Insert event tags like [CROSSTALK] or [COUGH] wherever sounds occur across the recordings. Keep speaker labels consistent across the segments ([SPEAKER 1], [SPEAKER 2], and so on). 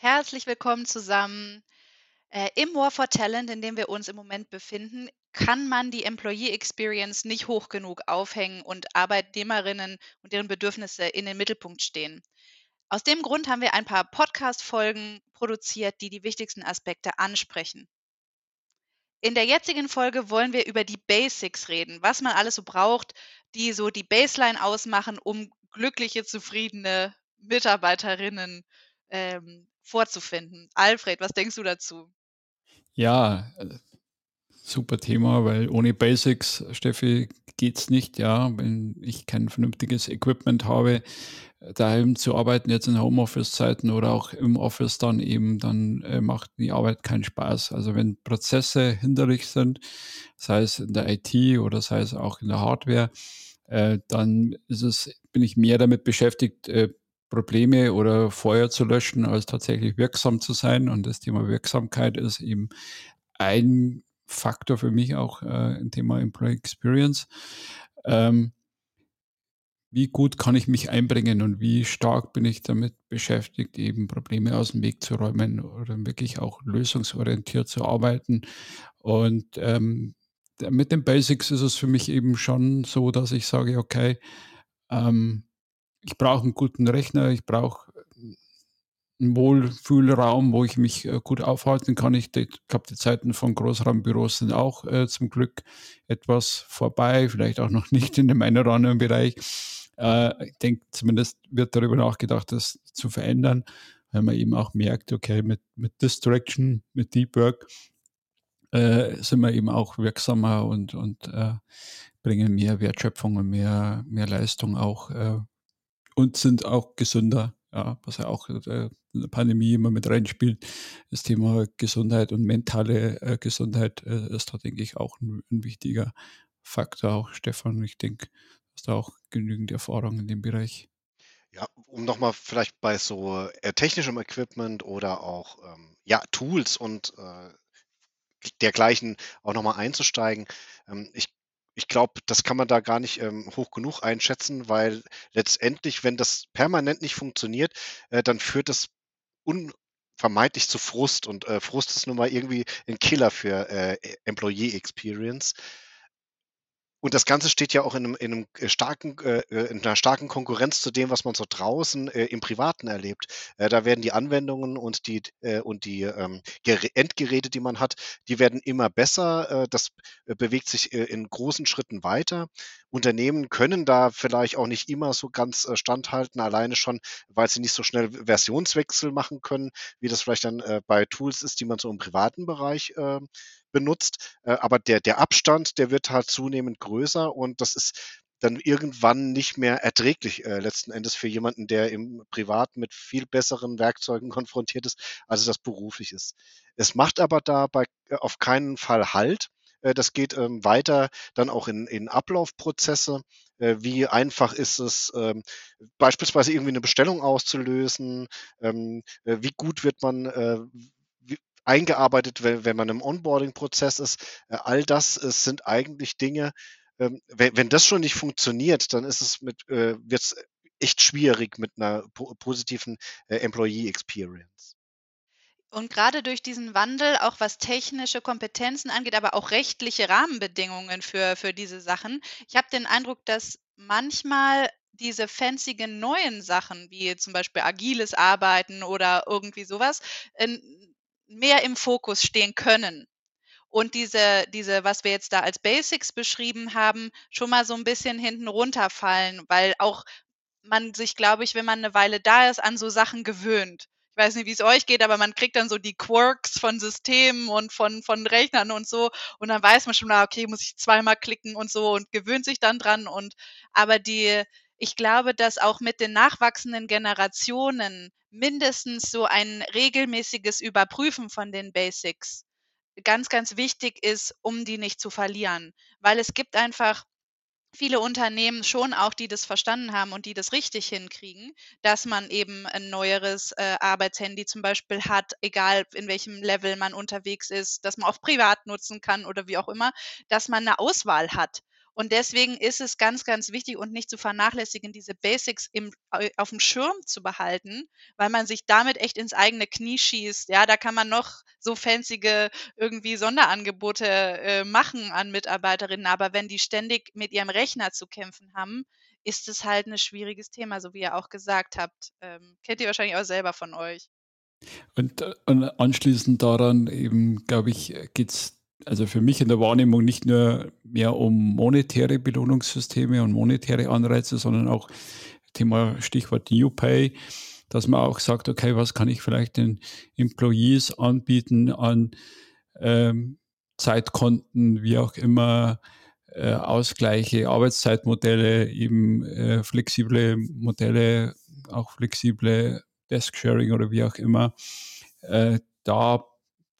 [SPEAKER 1] Herzlich willkommen zusammen. Äh, im War for Talent, in dem wir uns im Moment befinden, kann man die Employee Experience nicht hoch genug aufhängen und Arbeitnehmerinnen und deren Bedürfnisse in den Mittelpunkt stehen. Aus dem Grund haben wir ein paar Podcast-Folgen produziert, die die wichtigsten Aspekte ansprechen. In der jetzigen Folge wollen wir über die Basics reden, was man alles so braucht, die so die Baseline ausmachen, um glückliche, zufriedene Mitarbeiterinnen ähm, vorzufinden. Alfred, was denkst du dazu?
[SPEAKER 2] Ja, äh, super Thema, weil ohne Basics, Steffi, geht es nicht. Ja, wenn ich kein vernünftiges Equipment habe, daheim zu arbeiten, jetzt in Homeoffice-Zeiten oder auch im Office dann eben, dann äh, macht die Arbeit keinen Spaß. Also wenn Prozesse hinderlich sind, sei es in der IT oder sei es auch in der Hardware, äh, dann ist es, bin ich mehr damit beschäftigt, äh, Probleme oder Feuer zu löschen, als tatsächlich wirksam zu sein. Und das Thema Wirksamkeit ist eben ein Faktor für mich auch äh, im Thema Employee Experience. Ähm, wie gut kann ich mich einbringen und wie stark bin ich damit beschäftigt, eben Probleme aus dem Weg zu räumen oder wirklich auch lösungsorientiert zu arbeiten. Und ähm, mit den Basics ist es für mich eben schon so, dass ich sage, okay, ähm, ich brauche einen guten Rechner, ich brauche einen Wohlfühlraum, wo ich mich äh, gut aufhalten kann. Ich glaube, die Zeiten von Großraumbüros sind auch äh, zum Glück etwas vorbei, vielleicht auch noch [LAUGHS] nicht in dem einen oder anderen Bereich. Äh, ich denke, zumindest wird darüber nachgedacht, das zu verändern, weil man eben auch merkt, okay, mit, mit Distraction, mit Deep Work äh, sind wir eben auch wirksamer und, und äh, bringen mehr Wertschöpfung und mehr, mehr Leistung auch äh, und sind auch gesünder, ja, was ja auch äh, in der Pandemie immer mit reinspielt. Das Thema Gesundheit und mentale äh, Gesundheit äh, ist da, denke ich, auch ein, wichtiger Faktor. Auch Stefan, ich denke, hast du auch genügend Erfahrung in dem Bereich.
[SPEAKER 3] Ja, um nochmal vielleicht bei so äh, technischem Equipment oder auch ähm, ja, Tools und dergleichen auch nochmal einzusteigen. Ähm, ich ich glaube, das kann man da gar nicht ähm, hoch genug einschätzen, weil letztendlich, wenn das permanent nicht funktioniert, äh, dann führt das unvermeidlich zu Frust und äh, Frust ist nun mal irgendwie ein Killer für äh, Employee Experience. Und das Ganze steht ja auch in einem, in einem äh, starken, äh, äh, in einer starken Konkurrenz zu dem, was man so draußen äh, im Privaten erlebt. Äh, da werden die Anwendungen und die äh, und die ähm, Endgeräte, die man hat, die werden immer besser. Äh, das bewegt sich äh, in großen Schritten weiter. Unternehmen können da vielleicht auch nicht immer so ganz standhalten, alleine schon, weil sie nicht so schnell Versionswechsel machen können, wie das vielleicht dann bei Tools ist, die man so im privaten Bereich äh, benutzt. Äh, aber der, der Abstand, der wird halt zunehmend größer und das ist dann irgendwann nicht mehr erträglich äh, letzten Endes für jemanden, der im Privat mit viel besseren Werkzeugen [LAUGHS] konfrontiert ist, als das beruflich ist. Es macht aber dabei äh, auf keinen Fall Halt. Äh, das geht ähm, weiter dann auch in, in Ablaufprozesse. Äh, wie einfach ist es, ähm, beispielsweise irgendwie eine Bestellung auszulösen? Ähm, äh, wie gut wird man äh, eingearbeitet, wenn, wenn man im Onboarding-Prozess ist. Äh, all das äh, sind eigentlich Dinge, ähm, wenn, wenn das schon nicht funktioniert, dann ist es mit, äh, wird es echt schwierig mit einer po positiven Employee Experience.
[SPEAKER 1] Und gerade durch diesen Wandel, auch was technische Kompetenzen angeht, aber auch rechtliche Rahmenbedingungen für, für diese Sachen, ich habe den Eindruck, dass manchmal diese fanzigen neuen Sachen, wie zum Beispiel agiles Arbeiten oder irgendwie sowas, mehr im Fokus stehen können. Und diese, diese, was wir jetzt da als Basics beschrieben haben, schon mal so ein bisschen hinten runterfallen, weil auch man sich, glaube ich, wenn man eine Weile da ist, an so Sachen gewöhnt. Ich weiß nicht, wie es euch geht, aber man kriegt dann so die Quirks von Systemen und von, von Rechnern und so. Und dann weiß man schon, na, okay, muss ich zweimal klicken und so und gewöhnt sich dann dran. Und aber die, ich glaube, dass auch mit den nachwachsenden Generationen mindestens so ein regelmäßiges Überprüfen von den Basics ganz, ganz wichtig ist, um die nicht zu verlieren. Weil es gibt einfach viele Unternehmen schon auch, die das verstanden haben und die das richtig hinkriegen, dass man eben ein neueres äh, Arbeitshandy zum Beispiel hat, egal in welchem Level man unterwegs ist, dass man auch privat nutzen kann oder wie auch immer, dass man eine Auswahl hat Und deswegen ist es ganz, ganz wichtig und nicht zu vernachlässigen, diese Basics im, auf dem Schirm zu behalten, weil man sich damit echt ins eigene Knie schießt. Ja, da kann man noch so fancy irgendwie Sonderangebote äh, machen an Mitarbeiterinnen, aber wenn die ständig mit ihrem Rechner zu kämpfen haben, ist es halt ein schwieriges Thema, so wie ihr auch gesagt habt. Ähm, kennt ihr wahrscheinlich auch selber von euch.
[SPEAKER 2] Und, äh, und anschließend daran eben, glaube ich, geht es also für mich in der Wahrnehmung nicht nur mehr um monetäre Belohnungssysteme und monetäre Anreize, sondern auch Thema Stichwort New Pay, dass man auch sagt, okay, was kann ich vielleicht den Employees anbieten an ähm, Zeitkonten, wie auch immer, äh, Ausgleiche, Arbeitszeitmodelle, eben äh, flexible Modelle, auch flexible Desk-Sharing oder wie auch immer. Äh, da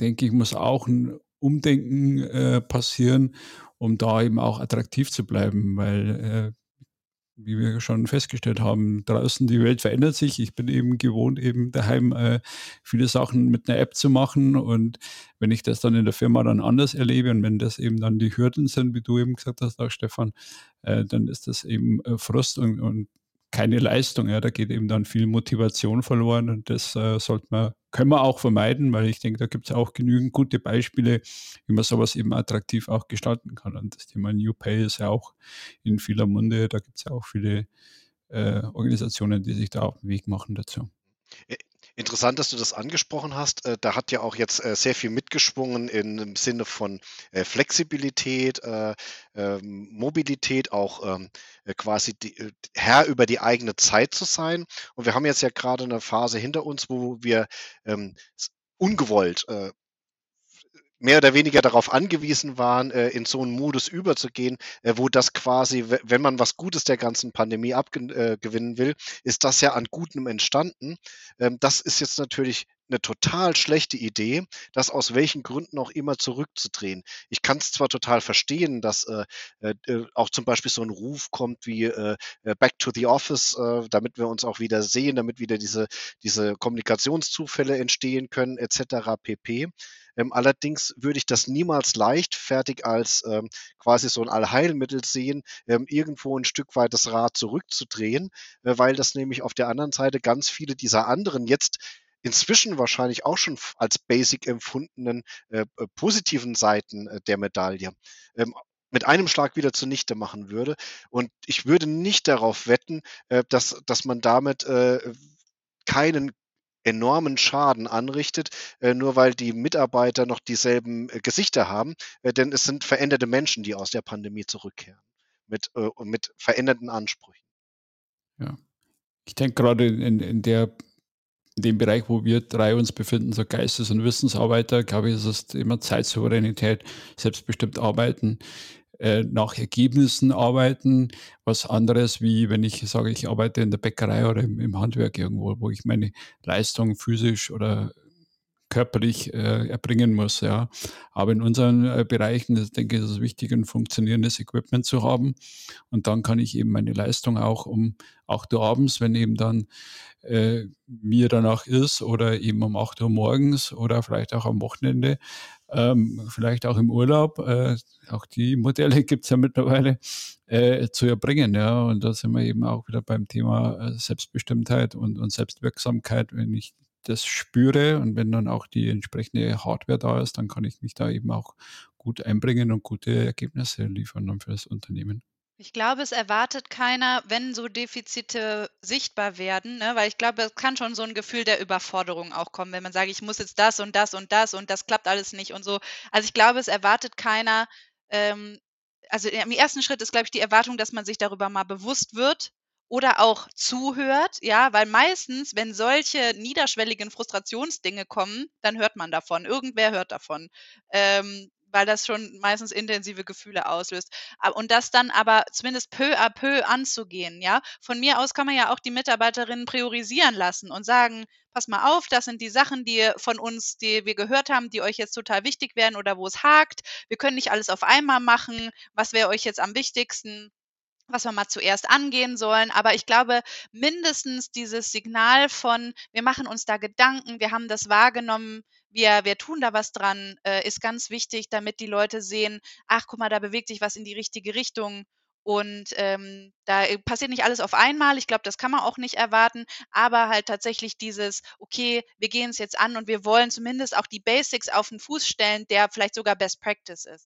[SPEAKER 2] denke ich, muss auch ein Umdenken äh, passieren, um da eben auch attraktiv zu bleiben, weil äh, wie wir schon festgestellt haben, draußen die Welt verändert sich. Ich bin eben gewohnt, eben daheim äh, viele Sachen mit einer App zu machen. Und wenn ich das dann in der Firma dann anders erlebe und wenn das eben dann die Hürden sind, wie du eben gesagt hast, auch Stefan, äh, dann ist das eben äh, Frust und, und keine Leistung. Ja, da geht eben dann viel Motivation verloren und das äh, sollte man, können wir auch vermeiden, weil ich denke, da gibt es auch genügend gute Beispiele, wie man sowas eben attraktiv auch gestalten kann. Und das Thema New Pay ist ja auch in vieler Munde. Da gibt es ja auch viele äh, Organisationen, die sich da auf den Weg machen dazu.
[SPEAKER 3] Interessant, dass du das angesprochen hast. Äh, da hat ja auch jetzt äh, sehr viel mitgeschwungen im Sinne von äh, Flexibilität, ähm, Mobilität, auch ähm, quasi Herr über die eigene Zeit zu sein. Und wir haben jetzt ja gerade eine Phase hinter uns, wo wir ähm, ungewollt mehr oder weniger darauf angewiesen waren, äh, in so einen Modus überzugehen, äh, wo das quasi, wenn man was Gutes der ganzen Pandemie abgewinnen äh, will, ist das ja an Gutem entstanden. Ähm, das ist jetzt natürlich eine total schlechte Idee, das aus welchen Gründen auch immer zurückzudrehen. Ich kann es zwar total verstehen, dass äh, äh, auch zum Beispiel so ein Ruf kommt wie äh, Back to the Office, äh, damit wir uns auch wieder sehen, damit wieder diese, diese Kommunikationszufälle entstehen können, etc. pp. Ähm, allerdings würde ich das niemals leichtfertig als ähm, quasi so ein Allheilmittel sehen, ähm, irgendwo ein Stück weit das Rad zurückzudrehen, äh, weil das nämlich auf der anderen Seite ganz viele dieser anderen jetzt inzwischen wahrscheinlich auch schon als basic empfundenen äh, äh, positiven Seiten äh, der Medaille ähm, mit einem Schlag wieder zunichte machen würde. Und ich würde nicht darauf wetten, äh, dass, dass man damit äh, keinen enormen Schaden anrichtet, äh, nur weil die Mitarbeiter noch dieselben Gesichter haben. Denn es sind veränderte Menschen, die aus der Pandemie zurückkehren mit, mit veränderten Ansprüchen.
[SPEAKER 2] Ja. Ich denke gerade in, in der in dem Bereich, wo wir drei uns befinden, so Geistes- und Wissensarbeiter, glaube ich, ist es immer Zeitsouveränität, selbstbestimmt arbeiten, äh, nach Ergebnissen arbeiten, was anderes wie wenn ich sage, ich arbeite in der Bäckerei oder im, im Handwerk irgendwo, wo ich meine Leistung physisch oder körperlich äh, erbringen muss. Ja. Aber in unseren äh, Bereichen, das, denke ich, ist es wichtig, ein funktionierendes Equipment zu haben. Und dann kann ich eben meine Leistung auch um 8 Uhr abends, wenn eben dann äh, mir danach ist, oder eben um 8 Uhr morgens oder vielleicht auch am Wochenende, ähm, vielleicht auch im Urlaub, äh, auch die Modelle [LAUGHS] gibt es ja mittlerweile, äh, zu erbringen. Ja. Und da sind wir eben auch wieder beim Thema äh, Selbstbestimmtheit und, und Selbstwirksamkeit. Wenn ich das spüre und wenn dann auch die entsprechende Hardware da ist, dann kann ich mich da eben auch gut einbringen und gute Ergebnisse liefern dann für das Unternehmen.
[SPEAKER 1] Ich glaube, es erwartet keiner, wenn so Defizite sichtbar werden, ne? weil ich glaube, es kann schon so ein Gefühl der Überforderung auch kommen, wenn man sagt, ich muss jetzt das und das und das und das klappt alles nicht und so. Also ich glaube, es erwartet keiner, ähm, also im ersten Schritt ist, glaube ich, die Erwartung, dass man sich darüber mal bewusst wird oder auch zuhört, ja, weil meistens, wenn solche niederschwelligen Frustrationsdinge kommen, dann hört man davon. Irgendwer hört davon. Ähm, weil das schon meistens intensive Gefühle auslöst. Und das dann aber zumindest peu à peu anzugehen, ja. Von mir aus kann man ja auch die Mitarbeiterinnen priorisieren lassen und sagen, pass mal auf, das sind die Sachen, die von uns, die wir gehört haben, die euch jetzt total wichtig wären oder wo es hakt. Wir können nicht alles auf einmal machen. Was wäre euch jetzt am wichtigsten? Was wir mal zuerst angehen sollen. Aber ich glaube, mindestens dieses Signal von, wir machen uns da Gedanken, wir haben das wahrgenommen, wir wir tun da was dran, äh, ist ganz wichtig, damit die Leute sehen: „Ach, guck mal, da bewegt sich was in die richtige Richtung.“ Und, ähm, da, passiert nicht alles auf einmal. Ich glaube, das kann man auch nicht erwarten, aber halt tatsächlich dieses: „Okay, wir gehen es jetzt an und wir wollen zumindest auch die Basics auf 'n Fuß stellen, der vielleicht sogar Best Practice ist.“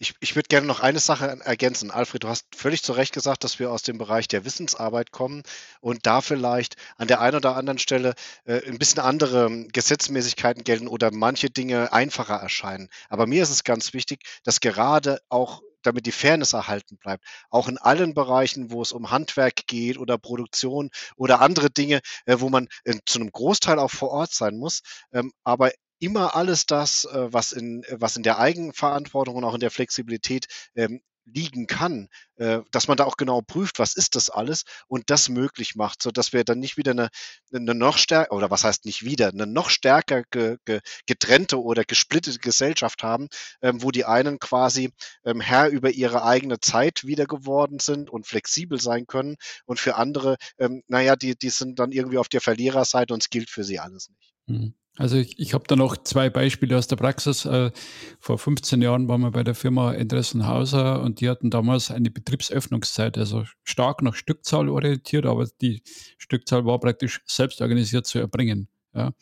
[SPEAKER 3] Ich ich würde gerne noch eine Sache ergänzen. Alfred, du hast völlig zu Recht gesagt, dass wir aus dem Bereich der Wissensarbeit kommen und da vielleicht an der einen oder anderen Stelle, äh, 'n bisschen andere Gesetzmäßigkeiten gelten oder manche Dinge einfacher erscheinen. Aber mir ist es ganz wichtig, dass gerade auch damit die Fairness erhalten bleibt, auch in allen Bereichen, wo es um Handwerk geht oder Produktion oder andere Dinge, äh, wo man, äh, zu 'nem Großteil auch vor Ort sein muss, ähm, aber immer alles das, äh, was in was in der Eigenverantwortung und auch in der Flexibilität, ähm, liegen kann, äh, dass man da auch genau prüft, was ist das alles und das möglich macht, sodass wir dann nicht wieder 'ne 'ne noch stär oder was heißt nicht wieder, 'ne noch stärker ge ge getrennte oder gesplittete Gesellschaft haben, ähm, wo die einen quasi, ähm, Herr über ihre eigene Zeit wieder geworden sind und flexibel sein können und für andere, ähm, na ja, die die sind dann irgendwie auf der Verliererseite und es gilt für sie alles nicht.
[SPEAKER 2] Mhm. Also, ich ich habe da noch 2 Beispiele aus der Praxis. Äh, vor 15 Jahren waren wir bei der Firma Endresen-Hauser und die hatten damals eine Betriebsöffnungszeit, also stark nach Stückzahl orientiert, aber die Stückzahl war praktisch selbst organisiert zu erbringen, ja.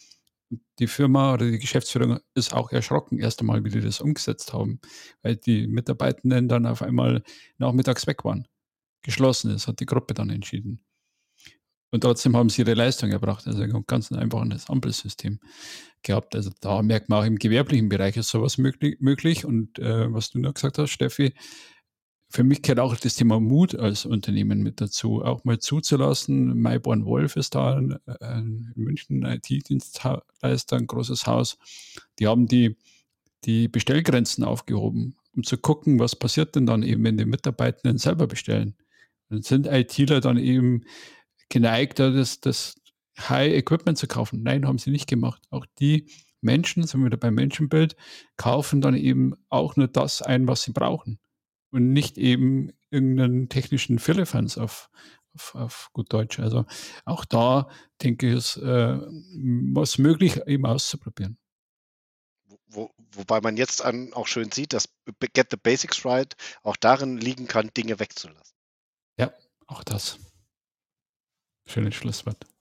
[SPEAKER 2] Die Firma oder die Geschäftsführung ist auch erschrocken erst einmal, wie die das umgesetzt haben, weil die Mitarbeitenden dann auf einmal nachmittags weg waren. Geschlossen ist, hat die Gruppe dann entschieden. Und trotzdem haben sie ihre Leistung erbracht. Also ganz einfach ein Ampelsystem gehabt. Also da merkt man auch im gewerblichen Bereich ist sowas möglich, möglich. Und äh, was du noch gesagt hast, Steffi, für mich gehört auch das Thema Mut als Unternehmen mit dazu, auch mal zuzulassen. Mayborn Wolf ist da ein, ein München IT-Dienstleister, ein großes Haus. Die haben die, die Bestellgrenzen aufgehoben, um zu gucken, was passiert denn dann eben, wenn die Mitarbeitenden selber bestellen. Dann sind ITler dann eben geneigt, das, das High Equipment zu kaufen. Nein, haben sie nicht gemacht. Auch die Menschen, sind wir wieder beim Menschenbild, kaufen dann eben auch nur das ein, was sie brauchen. Und nicht eben irgendeinen technischen Firlefanz auf, auf, auf gut Deutsch. Also auch da denke ich, ist äh, was möglich, eben auszuprobieren.
[SPEAKER 3] Wo, wobei man jetzt an, auch schön sieht, dass Get the Basics Right auch darin liegen kann, Dinge wegzulassen.
[SPEAKER 2] Ja, auch das. Přinešli svet.